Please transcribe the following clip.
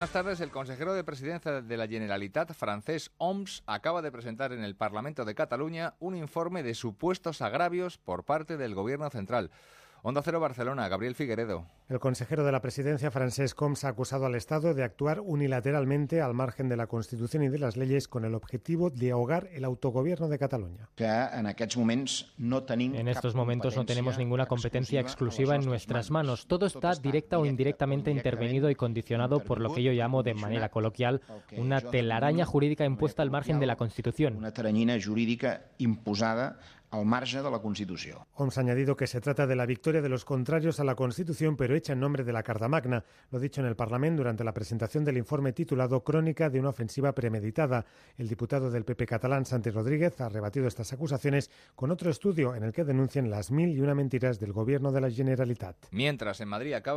Buenas tardes. El consejero de presidencia de la Generalitat, francés Oms, acaba de presentar en el Parlamento de Cataluña un informe de supuestos agravios por parte del Gobierno central. Onda Cero Barcelona, Gabriel Figueredo. El consejero de la presidencia, Francesc Coms, ha acusado al Estado de actuar unilateralmente al margen de la Constitución y de las leyes con el objetivo de ahogar el autogobierno de Cataluña. En estos momentos no tenemos ninguna competencia exclusiva en nuestras manos. Todo está directa o indirectamente intervenido y condicionado por lo que yo llamo de manera coloquial una telaraña jurídica impuesta al margen de la Constitución. Una telaraña jurídica imposada al margen de la Constitución. Oms ha añadido que se trata de la victoria de los contrarios a la Constitución, pero hecha en nombre de la Carta Magna. Lo dicho en el Parlamento durante la presentación del informe titulado Crónica de una ofensiva premeditada. El diputado del PP catalán, Santi Rodríguez, ha rebatido estas acusaciones con otro estudio en el que denuncian las mil y una mentiras del gobierno de la Generalitat. Mientras en Madrid acaba